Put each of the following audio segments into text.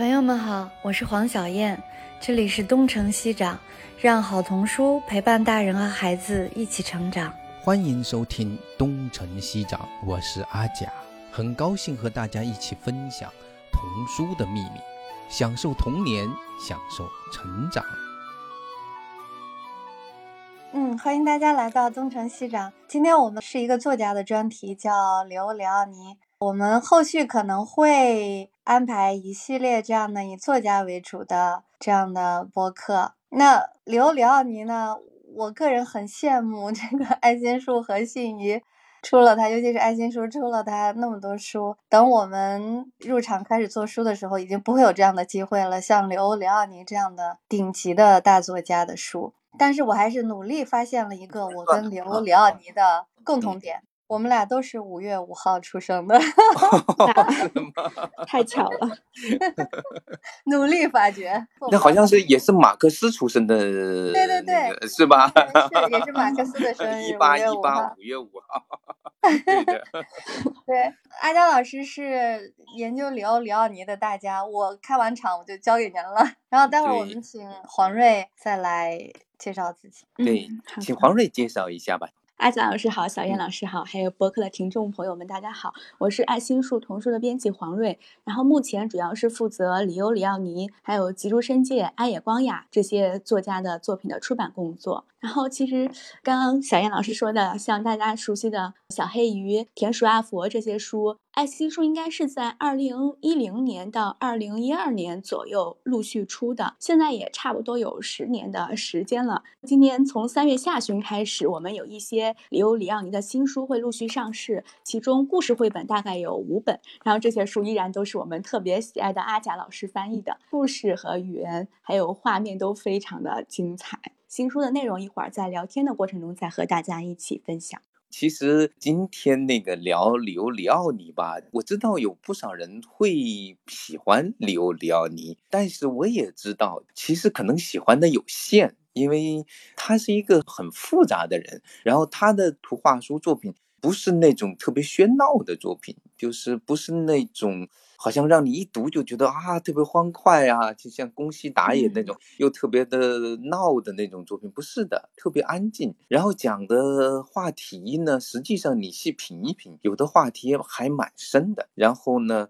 朋友们好，我是黄小燕，这里是东城西长，让好童书陪伴大人和孩子一起成长。欢迎收听东城西长，我是阿甲，很高兴和大家一起分享童书的秘密，享受童年，享受成长。嗯，欢迎大家来到东城西长。今天我们是一个作家的专题，叫刘里奥尼。我们后续可能会安排一系列这样的以作家为主的这样的播客。那刘里奥尼呢？我个人很羡慕这个爱心树和信宜出了他，尤其是爱心树出了他那么多书。等我们入场开始做书的时候，已经不会有这样的机会了。像刘里奥尼这样的顶级的大作家的书，但是我还是努力发现了一个我跟刘里奥尼的共同点。我们俩都是五月五号出生的，太巧了。努力发掘，那好像是也是马克思出生的，对对对，是吧？是也是马克思的生日，一八一八五月五号。对的，对。阿佳老师是研究里欧里奥尼的大家，我开完场我就交给您了。然后待会儿我们请黄瑞再来介绍自己。对，请黄瑞介绍一下吧。阿贾老师好，小燕老师好，还有博客的听众朋友们，大家好，我是爱心树童书的编辑黄瑞，然后目前主要是负责里欧里奥尼、还有吉竹伸介、安野光雅这些作家的作品的出版工作。然后其实刚刚小燕老师说的，像大家熟悉的小黑鱼、田鼠阿佛这些书，爱心书应该是在二零一零年到二零一二年左右陆续出的，现在也差不多有十年的时间了。今年从三月下旬开始，我们有一些里欧里奥尼的新书会陆续上市，其中故事绘本大概有五本，然后这些书依然都是我们特别喜爱的阿贾老师翻译的，故事和语言还有画面都非常的精彩。新书的内容，一会儿在聊天的过程中再和大家一起分享。其实今天那个聊里欧里奥尼吧，我知道有不少人会喜欢里欧里奥尼，但是我也知道，其实可能喜欢的有限，因为他是一个很复杂的人，然后他的图画书作品不是那种特别喧闹的作品，就是不是那种。好像让你一读就觉得啊，特别欢快啊，就像宫西达也那种，又特别的闹的那种作品，不是的，特别安静。然后讲的话题呢，实际上你细品一品，有的话题还蛮深的。然后呢。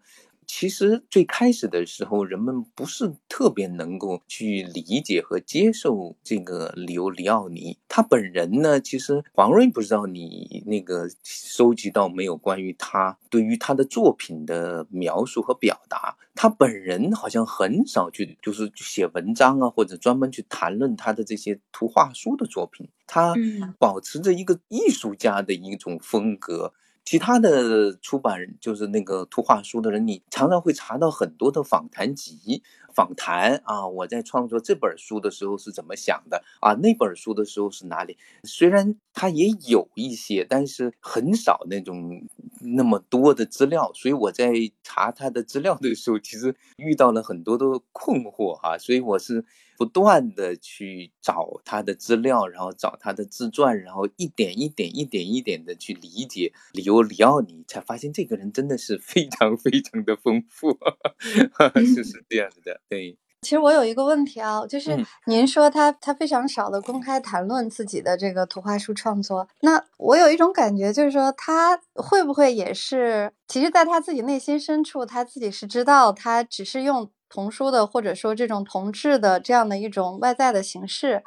其实最开始的时候，人们不是特别能够去理解和接受这个里欧里奥尼他本人呢。其实黄瑞不知道你那个收集到没有关于他对于他的作品的描述和表达。他本人好像很少去就是写文章啊，或者专门去谈论他的这些图画书的作品。他保持着一个艺术家的一种风格。其他的出版就是那个图画书的人，你常常会查到很多的访谈集、访谈啊。我在创作这本书的时候是怎么想的啊？那本书的时候是哪里？虽然他也有一些，但是很少那种那么多的资料。所以我在查他的资料的时候，其实遇到了很多的困惑哈。所以我是。不断的去找他的资料，然后找他的自传，然后一点一点、一点一点的去理解里欧里奥尼，才发现这个人真的是非常非常的丰富，是是这样子的。对，其实我有一个问题啊，就是您说他他非常少的公开谈论自己的这个图画书创作，那我有一种感觉，就是说他会不会也是，其实在他自己内心深处，他自己是知道，他只是用。童书的，或者说这种同志的这样的一种外在的形式，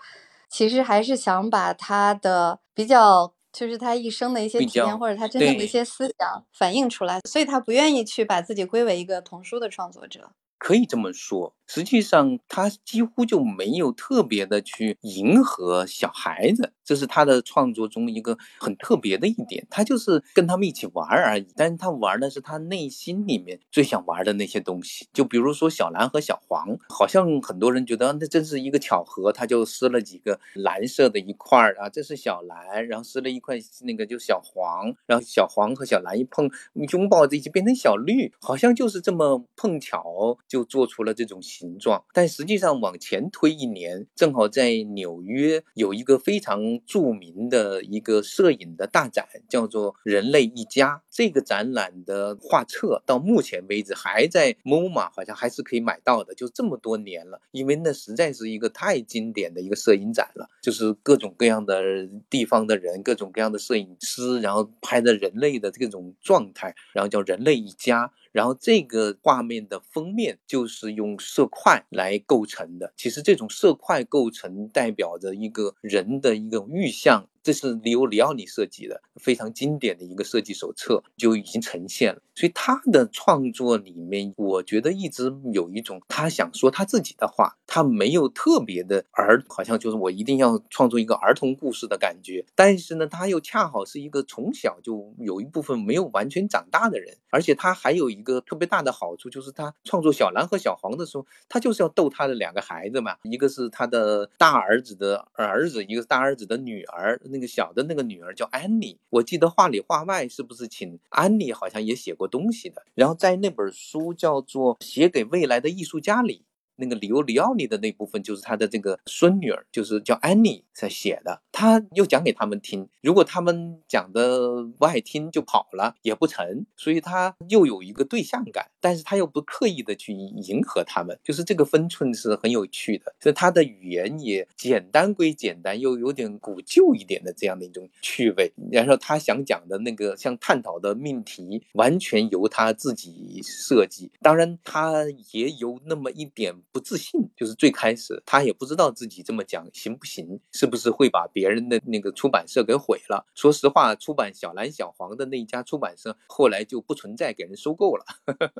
其实还是想把他的比较，就是他一生的一些体验，或者他真正的一些思想反映出来，所以他不愿意去把自己归为一个童书的创作者。可以这么说，实际上他几乎就没有特别的去迎合小孩子，这是他的创作中一个很特别的一点。他就是跟他们一起玩而已，但是他玩的是他内心里面最想玩的那些东西。就比如说小蓝和小黄，好像很多人觉得那真是一个巧合，他就撕了几个蓝色的一块儿啊，这是小蓝，然后撕了一块那个就小黄，然后小黄和小蓝一碰，拥抱在一起变成小绿，好像就是这么碰巧。就做出了这种形状。但实际上往前推一年，正好在纽约有一个非常著名的一个摄影的大展，叫做《人类一家》。这个展览的画册到目前为止还在 MoMA，好像还是可以买到的，就这么多年了。因为那实在是一个太经典的一个摄影展了，就是各种各样的地方的人，各种各样的摄影师，然后拍的人类的这种状态，然后叫人类一家。然后这个画面的封面就是用色块来构成的。其实这种色块构成代表着一个人的一种预象。这是里欧里奥尼设计的非常经典的一个设计手册，就已经呈现了。所以他的创作里面，我觉得一直有一种他想说他自己的话，他没有特别的儿，好像就是我一定要创作一个儿童故事的感觉。但是呢，他又恰好是一个从小就有一部分没有完全长大的人，而且他还有一个特别大的好处，就是他创作小蓝和小黄的时候，他就是要逗他的两个孩子嘛，一个是他的大儿子的儿子，一个是大儿子的女儿。那个小的那个女儿叫安妮，我记得话里话外是不是请安妮好像也写过东西的？然后在那本书叫做《写给未来的艺术家》里。那个里欧里奥尼的那部分就是他的这个孙女儿，就是叫安妮在写的。他又讲给他们听，如果他们讲的不爱听就跑了也不成，所以他又有一个对象感，但是他又不刻意的去迎合他们，就是这个分寸是很有趣的。所以他的语言也简单归简单，又有点古旧一点的这样的一种趣味。然后他想讲的那个像探讨的命题，完全由他自己设计。当然，他也有那么一点。不自信，就是最开始他也不知道自己这么讲行不行，是不是会把别人的那个出版社给毁了。说实话，出版小蓝小黄的那一家出版社后来就不存在，给人收购了。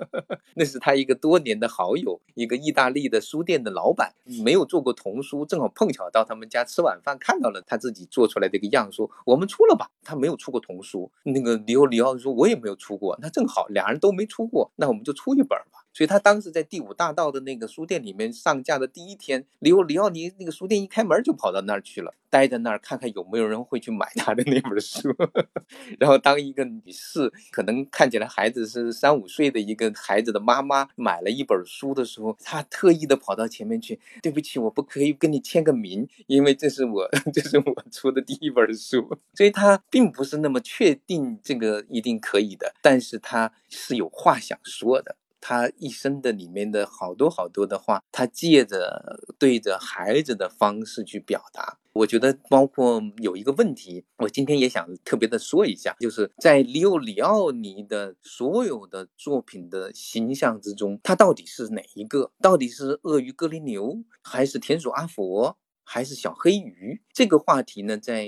那是他一个多年的好友，一个意大利的书店的老板，没有做过童书，正好碰巧到他们家吃晚饭，看到了他自己做出来这个样，说我们出了吧。他没有出过童书，那个里奥里奥说，我也没有出过，那正好俩人都没出过，那我们就出一本吧。所以他当时在第五大道的那个书店里面上架的第一天，里里奥尼那个书店一开门就跑到那儿去了，待在那儿看看有没有人会去买他的那本书。然后当一个女士，可能看起来孩子是三五岁的一个孩子的妈妈买了一本书的时候，他特意的跑到前面去，对不起，我不可以跟你签个名，因为这是我 这是我出的第一本书。所以他并不是那么确定这个一定可以的，但是他是有话想说的。他一生的里面的好多好多的话，他借着对着孩子的方式去表达。我觉得，包括有一个问题，我今天也想特别的说一下，就是在里奥里奥尼的所有的作品的形象之中，他到底是哪一个？到底是鳄鱼格林牛，还是田鼠阿佛？还是小黑鱼这个话题呢，在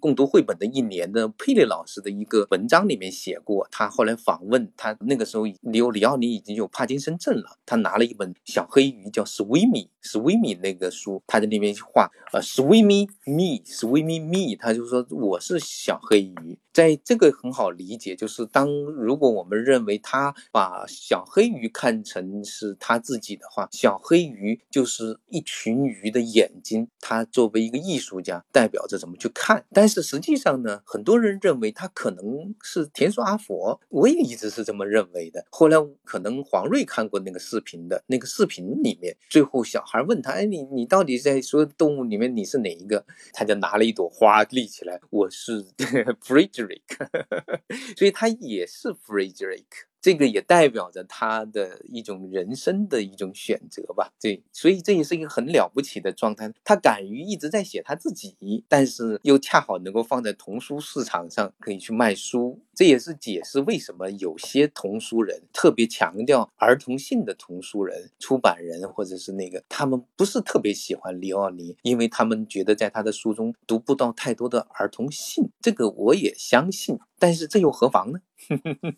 共读绘本的一年的佩雷老师的一个文章里面写过。他后来访问他那个时候，里奥里奥尼已经有帕金森症了。他拿了一本小黑鱼叫《Swimmy》，Swimmy 那个书，他在那边画，呃，Swimmy me，Swimmy me，他就说我是小黑鱼。在这个很好理解，就是当如果我们认为他把小黑鱼看成是他自己的话，小黑鱼就是一群鱼的眼睛。他作为一个艺术家，代表着怎么去看。但是实际上呢，很多人认为他可能是田鼠阿佛，我也一直是这么认为的。后来可能黄瑞看过那个视频的，那个视频里面，最后小孩问他：“哎，你你到底在所有动物里面你是哪一个？”他就拿了一朵花立起来：“我是 Frederick。”所以他也是 Frederick，这个也代表着他的一种人生的一种选择吧。对，所以这也是一个很了不起的状态。他敢于一直在写他自己，但是又恰好能够放在童书市场上可以去卖书。这也是解释为什么有些童书人特别强调儿童性的童书人、出版人或者是那个，他们不是特别喜欢李奥尼，因为他们觉得在他的书中读不到太多的儿童性。这个我也相信，但是这又何妨呢？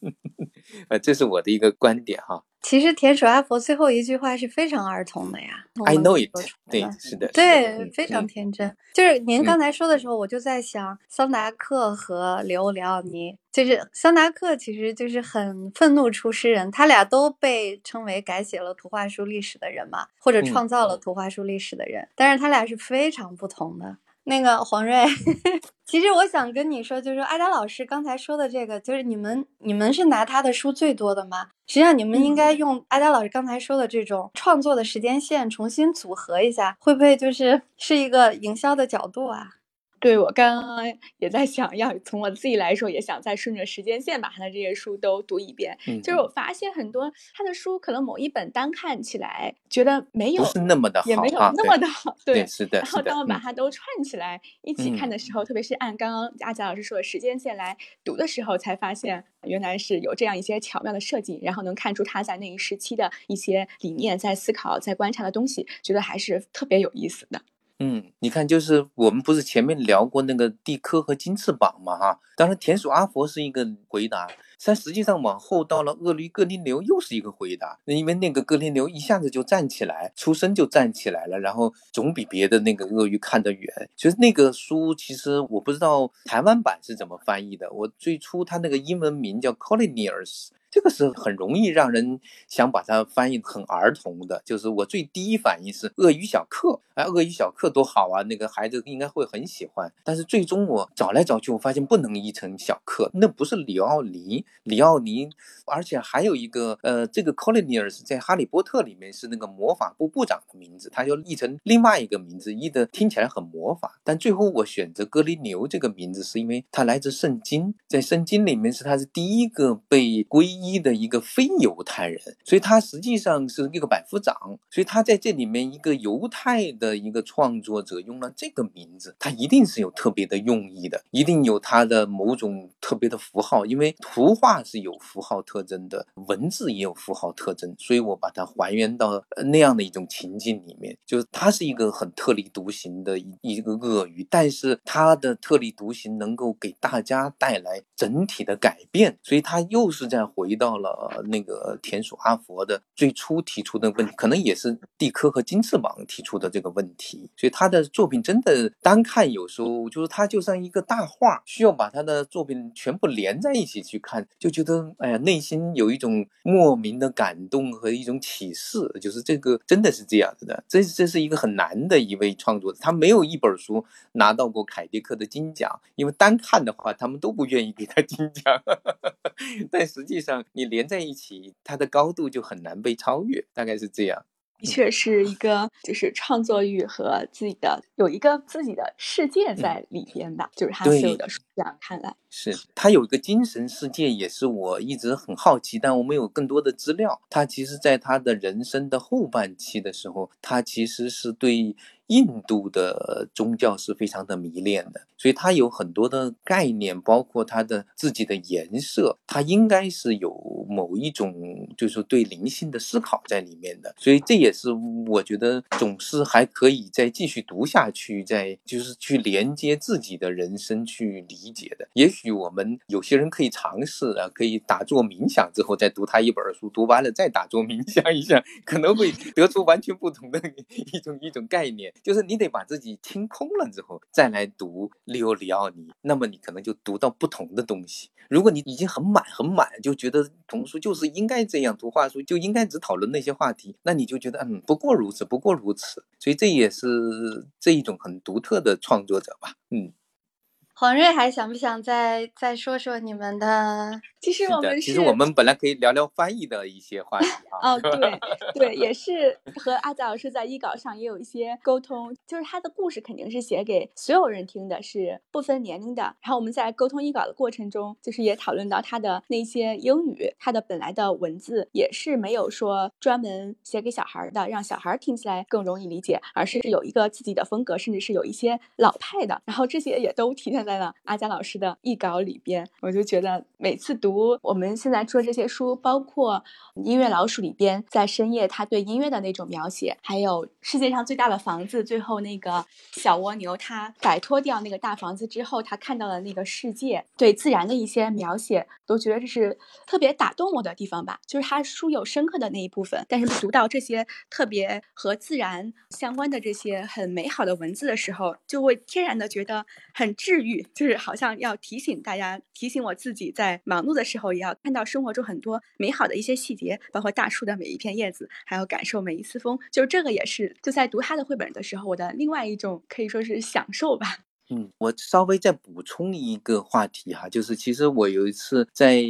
呃，这是我的一个观点哈。其实田鼠阿佛最后一句话是非常儿童的呀。I know it。对，是的，对，非常天真。就是您刚才说的时候，我就在想，桑达克和里欧里奥尼，就是桑达克其实就是很愤怒出诗人，他俩都被称为改写了图画书历史的人嘛，或者创造了图画书历史的人，但是他俩是非常不同的。那个黄瑞，其实我想跟你说，就是说阿佳老师刚才说的这个，就是你们你们是拿他的书最多的吗？实际上你们应该用阿佳老师刚才说的这种创作的时间线重新组合一下，会不会就是是一个营销的角度啊？对我刚刚也在想，要从我自己来说，也想再顺着时间线把他的这些书都读一遍。嗯就是我发现很多他的书，可能某一本单看起来觉得没有不是那么的好也没有啊那么的好，对是的然后当我把嗯它都串起来一起看的时候，特别是按刚刚阿贾老师说的时间线来读的时候，才发现原来是有这样一些巧妙的设计，然后能看出他在那一时期的一些理念、在思考、在观察的东西，觉得还是特别有意思的。嗯，你看，就是我们不是前面聊过那个地科和金翅膀嘛，哈，当然田鼠阿佛是一个回答，但实际上往后到了鳄鱼哥林流又是一个回答，因为那个哥林流一下子就站起来，出生就站起来了，然后总比别的那个鳄鱼看得远。其实那个书其实我不知道台湾版是怎么翻译的，我最初它那个英文名叫 Collinears。这个是很容易让人想把它翻译很儿童的，就是我最第一反应是鳄鱼小克，哎，鳄鱼小克多好啊，那个孩子应该会很喜欢。但是最终我找来找去，我发现不能译成小克，那不是里奥尼，里奥尼，而且还有一个呃，这个 Collinears 在哈利波特里面是那个魔法部部长的名字，他就译成另外一个名字，译的听起来很魔法。但最后我选择格林牛这个名字，是因为它来自圣经，在圣经里面是他是第一个被归一的一个非犹太人，所以他实际上是一个百夫长，所以他在这里面一个犹太的一个创作者用了这个名字，他一定是有特别的用意的，一定有他的某种特别的符号，因为图画是有符号特征的，文字也有符号特征，所以我把它还原到那样的一种情境里面，就是他是一个很特立独行的一一个鳄鱼，但是他的特立独行能够给大家带来整体的改变，所以他又是在回提到了那个田鼠阿佛的最初提出的问题，可能也是蒂科和金翅膀提出的这个问题，所以他的作品真的单看有时候就是他就像一个大画，需要把他的作品全部连在一起去看，就觉得哎呀内心有一种莫名的感动和一种启示，就是这个真的是这样子的，这这是一个很难的一位创作者，他没有一本书拿到过凯迪克的金奖，因为单看的话他们都不愿意给他金奖，但实际上你连在一起，它的高度就很难被超越，大概是这样。的确是一个，就是创作欲和自己的有一个自己的世界在里边吧，就是他所有对的书这样看来，是他有一个精神世界，也是我一直很好奇，但我们有更多的资料。他其实在他的人生的后半期的时候，他其实是对印度的宗教是非常的迷恋的，所以他有很多的概念，包括他的自己的颜色，他应该是有某一种就是对灵性的思考在里面的。所以这也是我觉得总是还可以再继续读下去，再就是去连接自己的人生去理解的。也许我们有些人可以尝试啊，可以打坐冥想之后再读他一本书，读完了再打坐冥想一下，可能会 得出完全不同的一种一种概念。就是你得把自己清空了之后再来读利欧里奥尼，那么你可能就读到不同的东西。如果你已经很满很满，就觉得书就是应该这样，读话书就应该只讨论那些话题，那你就觉得嗯，不过如此，不过如此。所以这也是这一种很独特的创作者吧，嗯。黄瑞还想不想再再说说你们的？其实，我们是其实我们本来可以聊聊翻译的一些话题啊。哦，对 对，也是和阿泽老师在译稿上也有一些沟通，就是他的故事肯定是写给所有人听的，是不分年龄的。然后我们在沟通译稿的过程中，就是也讨论到他的那些英语，他的本来的文字也是没有说专门写给小孩儿的，让小孩儿听起来更容易理解，而是有一个自己的风格，甚至是有一些老派的。然后这些也都体现在在了阿佳老师的译稿里边。我就觉得每次读我们现在出的这些书，包括《音乐老鼠》里边，在深夜他对音乐的那种描写，还有世界上最大的房子，最后那个小蜗牛它摆脱掉那个大房子之后，他看到的那个世界，对自然的一些描写，都觉得这是特别打动我的地方吧。就是他书有深刻的那一部分，但是读到这些特别和自然相关的这些很美好的文字的时候，就会天然的觉得很治愈。就是好像要提醒大家，提醒我自己，在忙碌的时候也要看到生活中很多美好的一些细节，包括大树的每一片叶子，还有感受每一丝风。就这个也是，就在读他的绘本的时候，我的另外一种可以说是享受吧。嗯，我稍微再补充一个话题哈，就是其实我有一次在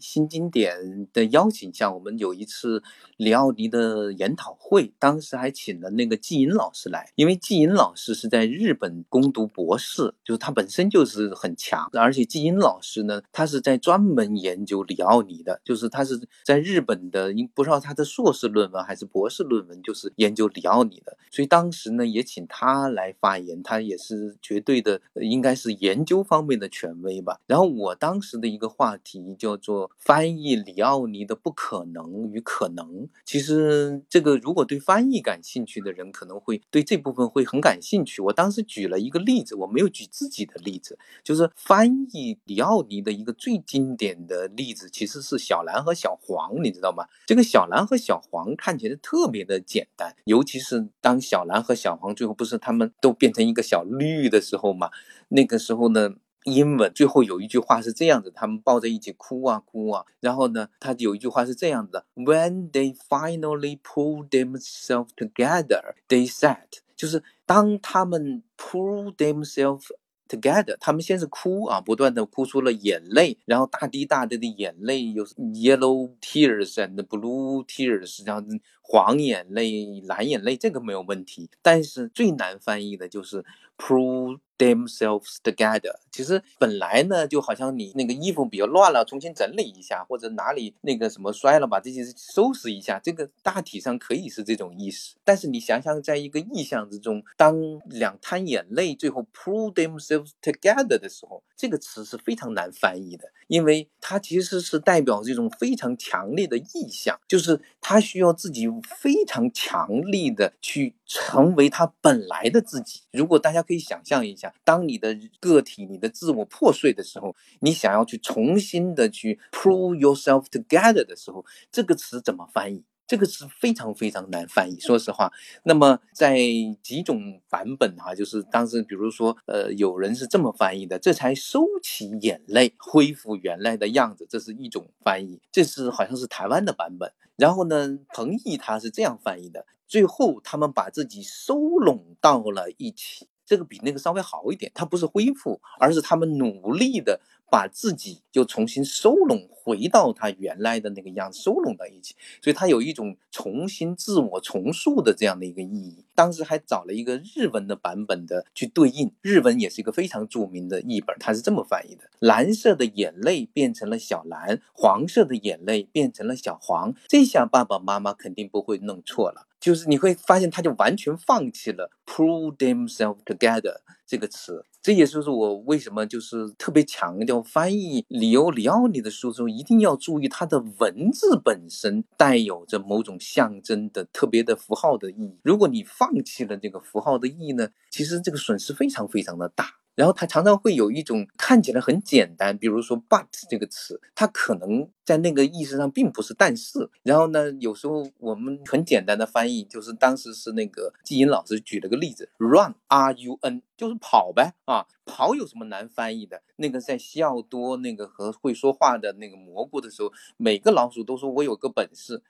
新经典的邀请下，我们有一次里奥尼的研讨会，当时还请了那个季莹老师来，因为季莹老师是在日本攻读博士，就是他本身就是很强，而且季莹老师呢，他是在专门研究里奥尼的，就是他是在日本的，因不知道他的硕士论文还是博士论文，就是研究里奥尼的，所以当时呢也请他来发言，他也是绝对。的应该是研究方面的权威吧。然后我当时的一个话题叫做翻译里奥尼的不可能与可能。其实这个如果对翻译感兴趣的人，可能会对这部分会很感兴趣。我当时举了一个例子，我没有举自己的例子，就是翻译里奥尼的一个最经典的例子，其实是小蓝和小黄，你知道吗？这个小蓝和小黄看起来特别的简单，尤其是当小蓝和小黄最后不是他们都变成一个小绿的时候。嘛，那个时候呢，英文最后有一句话是这样子，他们抱在一起哭啊哭啊，然后呢，他有一句话是这样子的：When they finally pull themselves together, they said，就是当他们 pull themselves together，他们先是哭啊，不断的哭出了眼泪，然后大滴大滴的眼泪，有 yellow tears and blue tears，然后黄眼泪、蓝眼泪，这个没有问题，但是最难翻译的就是 pull。Themselves together，其实本来呢，就好像你那个衣服比较乱了，重新整理一下，或者哪里那个什么摔了，把这些收拾一下，这个大体上可以是这种意思。但是你想想，在一个意象之中，当两滩眼泪最后 pull themselves together 的时候，这个词是非常难翻译的，因为它其实是代表这种非常强烈的意象，就是他需要自己非常强力的去成为他本来的自己。如果大家可以想象一下。当你的个体、你的自我破碎的时候，你想要去重新的去 pull yourself together 的时候，这个词怎么翻译？这个是非常非常难翻译。说实话，那么在几种版本哈，就是当时比如说，呃，有人是这么翻译的：这才收起眼泪，恢复原来的样子，这是一种翻译。这是好像是台湾的版本。然后呢，彭毅他是这样翻译的：最后他们把自己收拢到了一起。这个比那个稍微好一点，它不是恢复，而是他们努力的把自己又重新收拢回到他原来的那个样子，收拢到一起，所以它有一种重新自我重塑的这样的一个意义。当时还找了一个日文的版本的去对应，日文也是一个非常著名的译本，它是这么翻译的：蓝色的眼泪变成了小蓝，黄色的眼泪变成了小黄。这下爸爸妈妈肯定不会弄错了。就是你会发现，他就完全放弃了 pull themselves together 这个词。这也就是我为什么就是特别强调翻译里欧里奥尼的书时候，一定要注意它的文字本身带有着某种象征的特别的符号的意义。如果你放弃了这个符号的意义呢，其实这个损失非常非常的大。然后它常常会有一种看起来很简单，比如说 but 这个词，它可能在那个意思上并不是但是。然后呢，有时候我们很简单的翻译，就是当时是那个季莹老师举了个例子，run r u n 就是跑呗啊，跑有什么难翻译的？那个在西奥多那个和会说话的那个蘑菇的时候，每个老鼠都说我有个本事，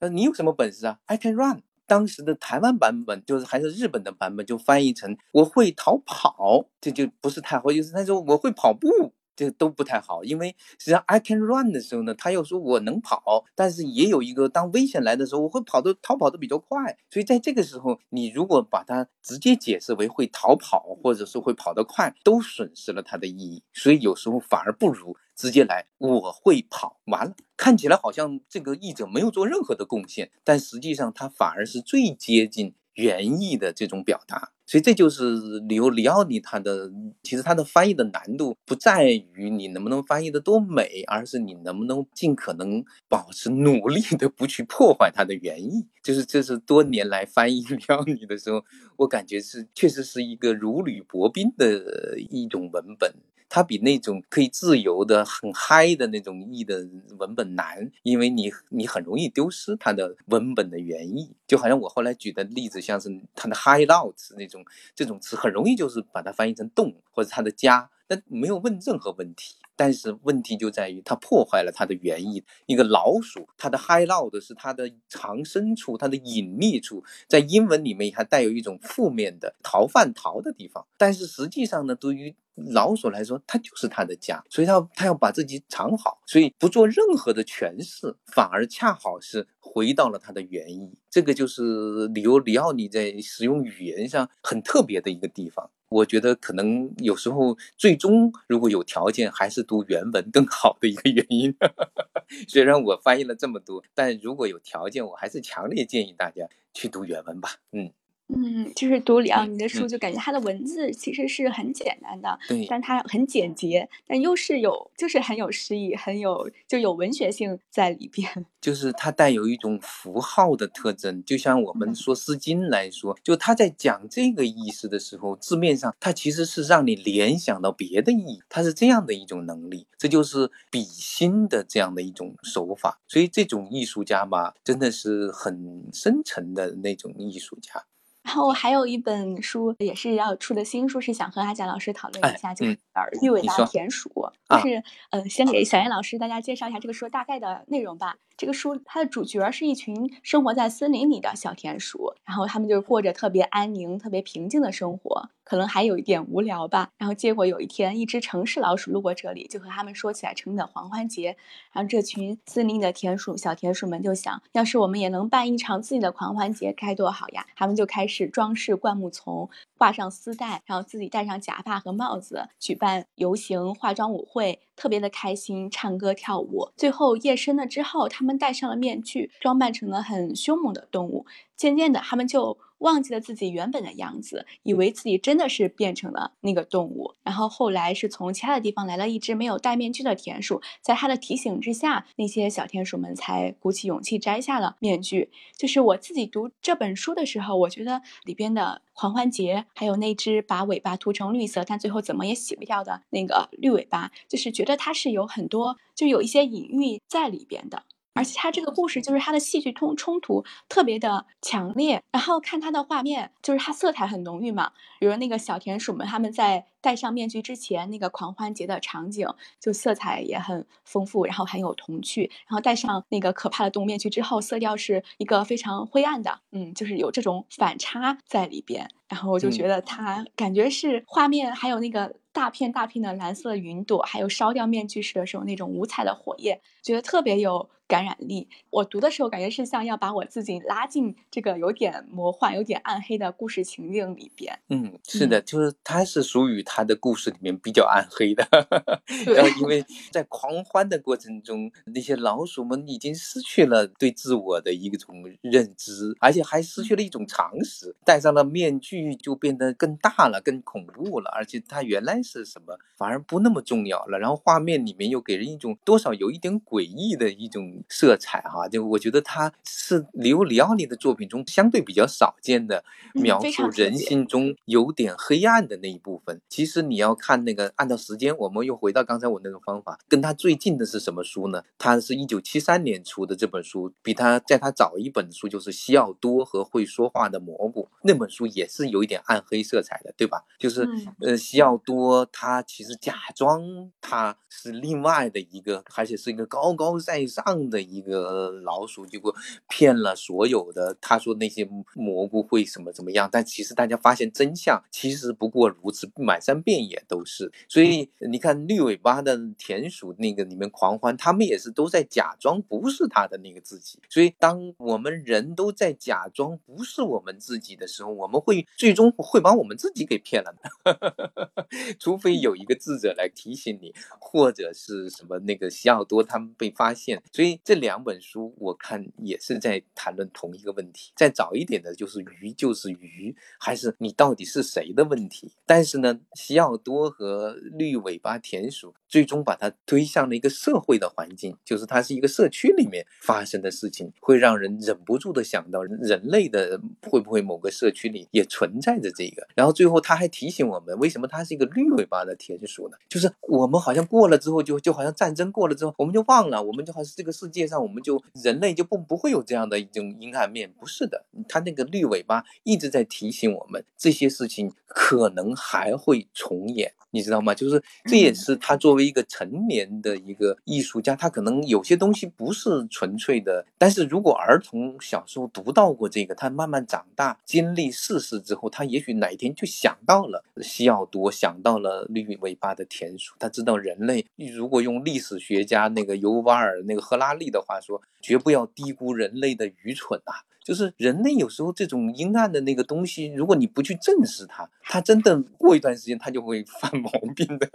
呃，你有什么本事啊？I can run。当时的台湾版本就是还是日本的版本，就翻译成我会逃跑，这就不是太好意思。他说我会跑步。这都不太好，因为实际上 I can run 的时候呢，他又说我能跑，但是也有一个当危险来的时候，我会跑的逃跑的比较快。所以在这个时候，你如果把它直接解释为会逃跑，或者是会跑得快，都损失了它的意义。所以有时候反而不如直接来我会跑，完了看起来好像这个译者没有做任何的贡献，但实际上他反而是最接近。原意的这种表达，所以这就是里欧里奥尼他的，其实他的翻译的难度不在于你能不能翻译的多美，而是你能不能尽可能保持努力的不去破坏它的原意。就是这是多年来翻译里奥尼的时候，我感觉是确实是一个如履薄冰的一种文本。它比那种可以自由的、很嗨的那种译的文本难，因为你你很容易丢失它的文本的原意。就好像我后来举的例子，像是它的 hideout 那种这种词，很容易就是把它翻译成洞或者它的家，但没有问任何问题。但是问题就在于它破坏了它的原意。一个老鼠，它的 hideout 是它的藏身处，它的隐秘处，在英文里面还带有一种负面的逃犯逃的地方。但是实际上呢，对于老鼠来说，它就是它的家，所以它它要把自己藏好，所以不做任何的诠释，反而恰好是回到了它的原意。这个就是里欧里奥尼在使用语言上很特别的一个地方。我觉得可能有时候最终如果有条件，还是读原文更好的一个原因。虽然我翻译了这么多，但如果有条件，我还是强烈建议大家去读原文吧。嗯。嗯，就是读里奥尼的书，就感觉他的文字其实是很简单的，对，但他很简洁，但又是有，就是很有诗意，很有就有文学性在里边。就是它带有一种符号的特征，就像我们说《诗经》来说，就他在讲这个意思的时候，字面上它其实是让你联想到别的意义，它是这样的一种能力，这就是比心的这样的一种手法。所以这种艺术家吧，真的是很深沉的那种艺术家。然后还有一本书也是要出的新书，是想和阿贾老师讨论一下，就是《绿尾巴田鼠》。就是呃，先给小燕老师大家介绍一下这个书大概的内容吧。这个书它的主角是一群生活在森林里的小田鼠，然后他们就过着特别安宁、特别平静的生活，可能还有一点无聊吧。然后结果有一天，一只城市老鼠路过这里，就和他们说起来城里的狂欢节。然后这群森林的田鼠小田鼠们就想，要是我们也能办一场自己的狂欢节，该多好呀！他们就开始装饰灌木丛，挂上丝带，然后自己戴上假发和帽子，举办游行、化妆舞会。特别的开心，唱歌跳舞。最后夜深了之后，他们戴上了面具，装扮成了很凶猛的动物。渐渐的，他们就忘记了自己原本的样子，以为自己真的是变成了那个动物。然后后来是从其他的地方来了一只没有戴面具的田鼠，在他的提醒之下，那些小田鼠们才鼓起勇气摘下了面具。就是我自己读这本书的时候，我觉得里边的狂欢节，还有那只把尾巴涂成绿色，但最后怎么也洗不掉的那个绿尾巴，就是觉得它是有很多，就有一些隐喻在里边的。而且他这个故事就是他的戏剧冲冲突特别的强烈，然后看他的画面，就是他色彩很浓郁嘛。比如那个小田鼠们他们在戴上面具之前，那个狂欢节的场景就色彩也很丰富，然后很有童趣。然后戴上那个可怕的动物面具之后，色调是一个非常灰暗的，嗯，就是有这种反差在里边。然后我就觉得他感觉是画面还有那个。大片大片的蓝色云朵，还有烧掉面具时的时候那种五彩的火焰，觉得特别有感染力。我读的时候感觉是像要把我自己拉进这个有点魔幻、有点暗黑的故事情境里边。嗯，是的，就是它是属于它的故事里面比较暗黑的。然后，因为在狂欢的过程中，那些老鼠们已经失去了对自我的一种认知，而且还失去了一种常识。戴上了面具就变得更大了、更恐怖了，而且它原来。是什么反而不那么重要了？然后画面里面又给人一种多少有一点诡异的一种色彩哈，就我觉得他是里欧里奥尼的作品中相对比较少见的描述人性中有点黑暗的那一部分。其实你要看那个按照时间，我们又回到刚才我那个方法，跟他最近的是什么书呢？他是一九七三年出的这本书，比他在他早一本书就是西奥多和会说话的蘑菇那本书也是有一点暗黑色彩的，对吧？就是呃西奥多。他其实假装他是另外的一个，而且是一个高高在上的一个老鼠，结果骗了所有的。他说那些蘑菇会什么怎么样，但其实大家发现真相，其实不过如此，满山遍野都是。所以你看绿尾巴的田鼠那个里面狂欢，他们也是都在假装不是他的那个自己。所以当我们人都在假装不是我们自己的时候，我们会最终会把我们自己给骗了的。除非有一个智者来提醒你，或者是什么那个西奥多他们被发现，所以这两本书我看也是在谈论同一个问题。再早一点的就是鱼就是鱼，还是你到底是谁的问题。但是呢，西奥多和绿尾巴田鼠。最终把它推向了一个社会的环境，就是它是一个社区里面发生的事情，会让人忍不住的想到人类的会不会某个社区里也存在着这个。然后最后他还提醒我们，为什么它是一个绿尾巴的田鼠呢？就是我们好像过了之后，就就好像战争过了之后，我们就忘了，我们就好像这个世界上，我们就人类就不不会有这样的一种阴暗面，不是的，它那个绿尾巴一直在提醒我们这些事情可能还会重演。你知道吗？就是这也是他作为一个成年的一个艺术家，他可能有些东西不是纯粹的。但是如果儿童小时候读到过这个，他慢慢长大经历世事之后，他也许哪一天就想到了西奥多，想到了绿尾巴的田鼠。他知道人类如果用历史学家那个尤瓦尔那个赫拉利的话说，绝不要低估人类的愚蠢啊。就是人类有时候这种阴暗的那个东西，如果你不去正视它，它真的过一段时间它就会犯毛病的。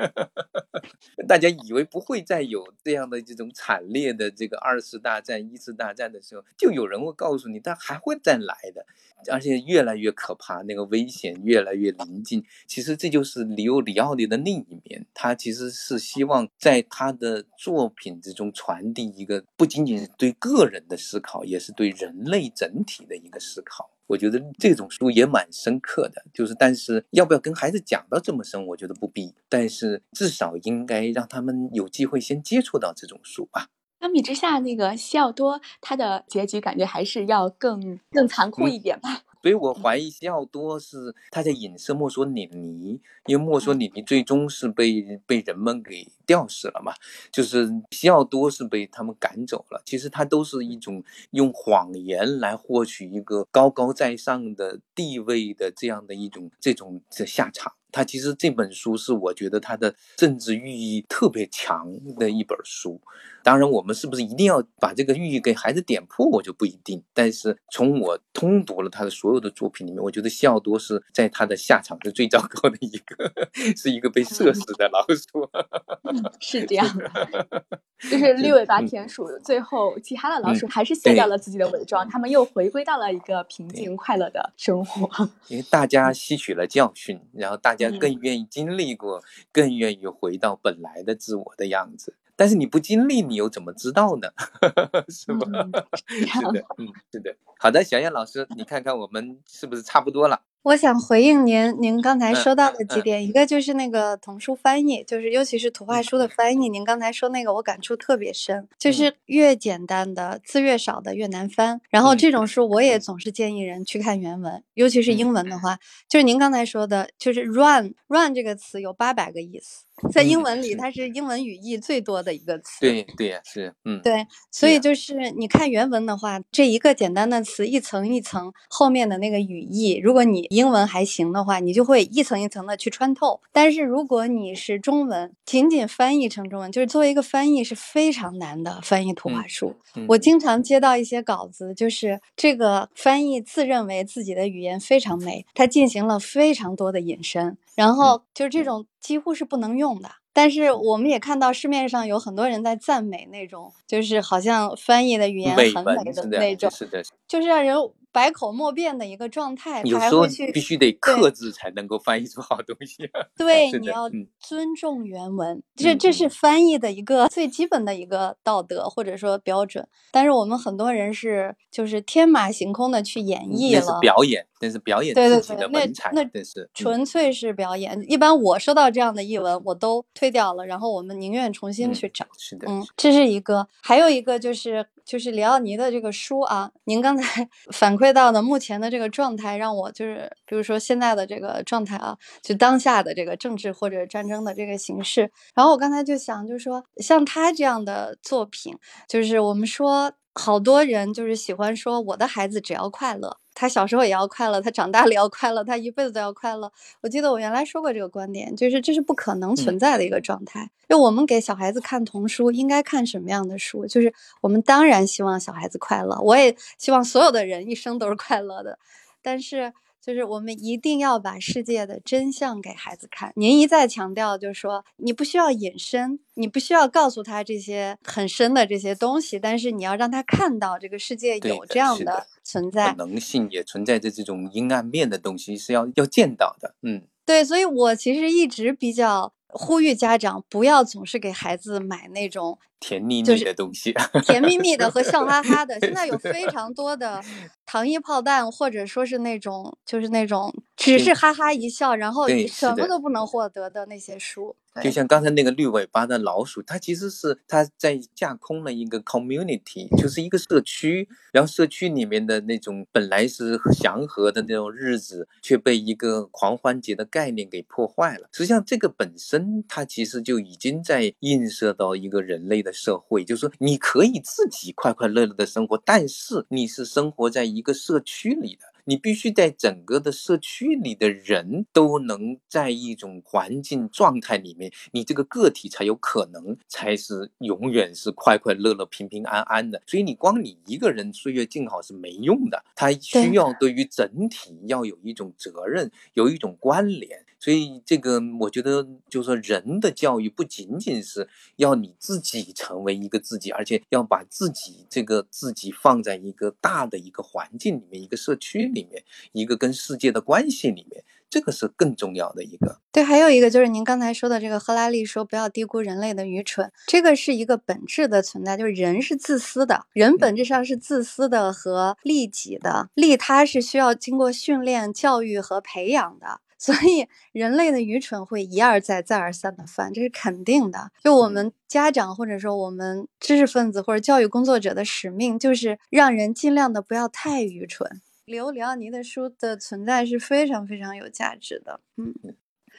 大家以为不会再有这样的这种惨烈的这个二次大战、一次大战的时候，就有人会告诉你，它还会再来的，而且越来越可怕，那个危险越来越临近。其实这就是里欧里奥尼的另一面，他其实是希望在他的作品之中传递一个不仅仅是对个人的思考，也是对人类整。整体的一个思考，我觉得这种书也蛮深刻的。就是，但是要不要跟孩子讲到这么深，我觉得不必。但是至少应该让他们有机会先接触到这种书吧。相比之下，那个西奥多他的结局感觉还是要更更残酷一点吧。所以我怀疑西奥多是他在影射墨索里尼，因为墨索里尼最终是被被人们给吊死了嘛，就是西奥多是被他们赶走了。其实他都是一种用谎言来获取一个高高在上的地位的这样的一种这种的下场。他其实这本书是我觉得他的政治寓意特别强的一本书。当然，我们是不是一定要把这个寓意给孩子点破，我就不一定。但是从我通读了他的所有的作品里面，我觉得西奥多是在他的下场是最糟糕的一个，是一个被射死的老鼠。是这样的，就是绿尾巴田鼠，最后其他的老鼠还是卸掉了自己的伪装，他们又回归到了一个平静快乐的生活。因为大家吸取了教训，然后大家更愿意经历过，更愿意回到本来的自我的样子。但是你不经历，你又怎么知道呢？是吧？是的，嗯，是的。好的，小燕老师，你看看我们是不是差不多了？我想回应您，您刚才说到的几点，一个就是那个童书翻译，就是尤其是图画书的翻译。您刚才说那个，我感触特别深，就是越简单的字越少的越难翻。然后这种书，我也总是建议人去看原文，尤其是英文的话，就是您刚才说的，就是 run run 这个词有八百个意思。在英文里，它是英文语义最多的一个词。对对是，嗯，对，所以就是你看原文的话，这一个简单的词一层一层后面的那个语义，如果你英文还行的话，你就会一层一层的去穿透。但是如果你是中文，仅仅翻译成中文，就是作为一个翻译是非常难的。翻译图画书，我经常接到一些稿子，就是这个翻译自认为自己的语言非常美，他进行了非常多的引申。然后就是这种几乎是不能用的，但是我们也看到市面上有很多人在赞美那种，就是好像翻译的语言很美的那种，是的，就是让人。百口莫辩的一个状态，有时候必须得克制才能够翻译出好东西。对，你要尊重原文，这这是翻译的一个最基本的一个道德或者说标准。但是我们很多人是就是天马行空的去演绎了，那是表演，那是表演自己的文采，那是纯粹是表演。一般我收到这样的译文，我都推掉了，然后我们宁愿重新去找。是的，嗯，这是一个，还有一个就是就是里奥尼的这个书啊，您刚才 反。馈到的目前的这个状态，让我就是，比如说现在的这个状态啊，就当下的这个政治或者战争的这个形式。然后我刚才就想，就是说像他这样的作品，就是我们说好多人就是喜欢说，我的孩子只要快乐。他小时候也要快乐，他长大了也要快乐，他一辈子都要快乐。我记得我原来说过这个观点，就是这是不可能存在的一个状态。就我们给小孩子看童书，应该看什么样的书？就是我们当然希望小孩子快乐，我也希望所有的人一生都是快乐的，但是。就是我们一定要把世界的真相给孩子看。您一再强调，就是说你不需要隐身，你不需要告诉他这些很深的这些东西，但是你要让他看到这个世界有这样的存在，可能性也存在着这种阴暗面的东西是要要见到的。嗯，对，所以我其实一直比较。呼吁家长不要总是给孩子买那种甜蜜就是蜜的东西，甜蜜蜜的和笑哈哈的。现在有非 常多的糖衣炮弹，或者说是那种就是那种只是哈哈一笑，然后你什么都不能获得的那些书。就像刚才那个绿尾巴的老鼠，它其实是它在架空了一个 community，就是一个社区，然后社区里面的那种本来是祥和的那种日子，却被一个狂欢节的概念给破坏了。实际上，这个本身它其实就已经在映射到一个人类的社会，就是说你可以自己快快乐乐的生活，但是你是生活在一个社区里的。你必须在整个的社区里的人都能在一种环境状态里面，你这个个体才有可能才是永远是快快乐乐、平平安安的。所以你光你一个人岁月静好是没用的，它需要对于整体要有一种责任，有一种关联。所以这个我觉得，就是说人的教育不仅仅是要你自己成为一个自己，而且要把自己这个自己放在一个大的一个环境里面，一个社区里面，一个跟世界的关系里面，这个是更重要的一个。对，还有一个就是您刚才说的这个赫拉利说不要低估人类的愚蠢，这个是一个本质的存在，就是人是自私的，人本质上是自私的和利己的，利他是需要经过训练、教育和培养的。所以，人类的愚蠢会一而再、再而三的犯，这是肯定的。就我们家长或者说我们知识分子或者教育工作者的使命，就是让人尽量的不要太愚蠢。刘里奥尼的书的存在是非常非常有价值的，嗯。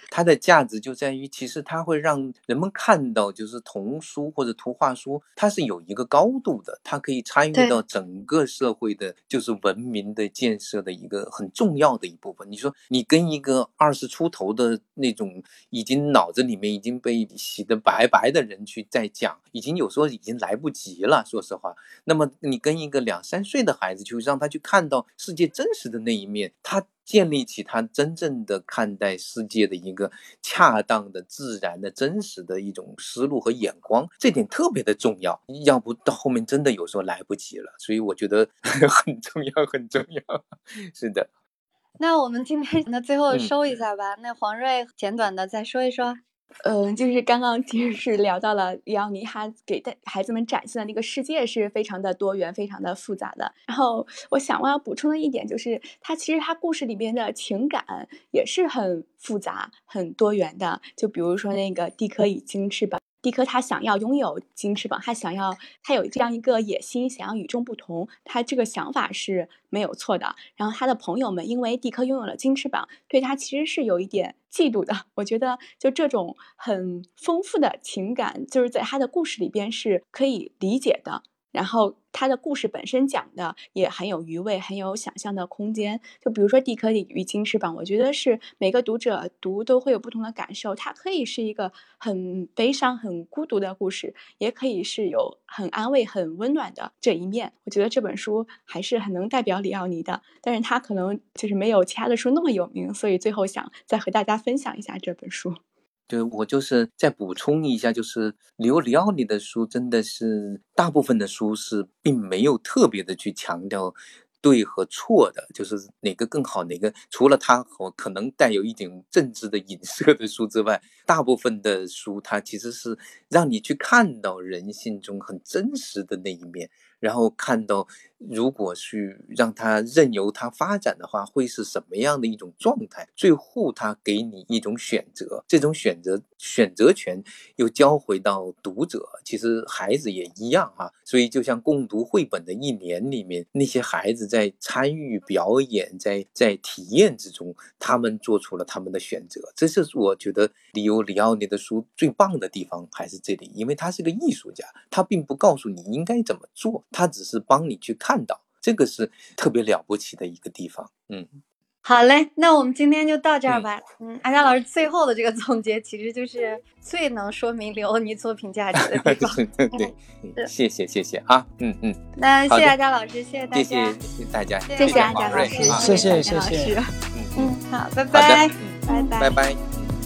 它的价值就在于，其实它会让人们看到，就是童书或者图画书，它是有一个高度的，它可以参与到整个社会的，就是文明的建设的一个很重要的一部分。你说，你跟一个二十出头的那种已经脑子里面已经被洗得白白的人去再讲，已经有时候已经来不及了。说实话，那么你跟一个两三岁的孩子，就让他去看到世界真实的那一面，他。建立起他真正的看待世界的一个恰当的、自然的、真实的一种思路和眼光，这点特别的重要。要不到后面真的有时候来不及了，所以我觉得 很重要，很重要。是的，那我们今天 那最后嗯收一下吧。那黄瑞简短的再说一说。嗯，就是刚刚其实是聊到了里奥尼他给带孩子们展现的那个世界是非常的多元、非常的复杂的。然后我想我要补充的一点就是，他其实他故事里边的情感也是很复杂、很多元的。就比如说那个蒂科已经翅膀。蒂科他想要拥有金翅膀，他想要他有这样一个野心，想要与众不同，他这个想法是没有错的。然后他的朋友们因为蒂科拥有了金翅膀，对他其实是有一点嫉妒的。我觉得就这种很丰富的情感，就是在他的故事里边是可以理解的。然后他的故事本身讲的也很有余味，很有想象的空间。就比如说《蒂科与金翅膀》，我觉得是每个读者读都会有不同的感受。它可以是一个很悲伤、很孤独的故事，也可以是有很安慰、很温暖的这一面。我觉得这本书还是很能代表里奥尼的，但是他可能就是没有其他的书那么有名，所以最后想再和大家分享一下这本书。对我就是再补充一下，就是刘里奥尼的书真的是大部分的书是并没有特别的去强调对和错的，就是哪个更好，哪个除了他和可能带有一点政治的影射的书之外，大部分的书它其实是让你去看到人性中很真实的那一面，然后看到如果去让它任由它发展的话，会是什么样的一种状态？最后他给你一种选择，这种选择选择权又交回到读者。其实孩子也一样哈、所以就像共读绘本的一年里面，那些孩子在参与表演，在在体验之中，他们做出了他们的选择。这是我觉得里欧里奥尼的书最棒的地方，还是这里，因为他是个艺术家，他并不告诉你应该怎么做，他只是帮你去看到，这个是特别了不起的一个地方。嗯。好嘞，那我们今天就到这儿吧。嗯，阿佳老师最后的这个总结，其实就是最能说明刘欧尼作品价值的地方。对谢谢谢谢啊，嗯嗯，那谢谢阿佳老师，谢谢大谢家。谢谢谢大家，谢谢谢阿黄佳老师，谢谢谢谢师。嗯嗯，好，拜拜，嗯拜拜拜拜。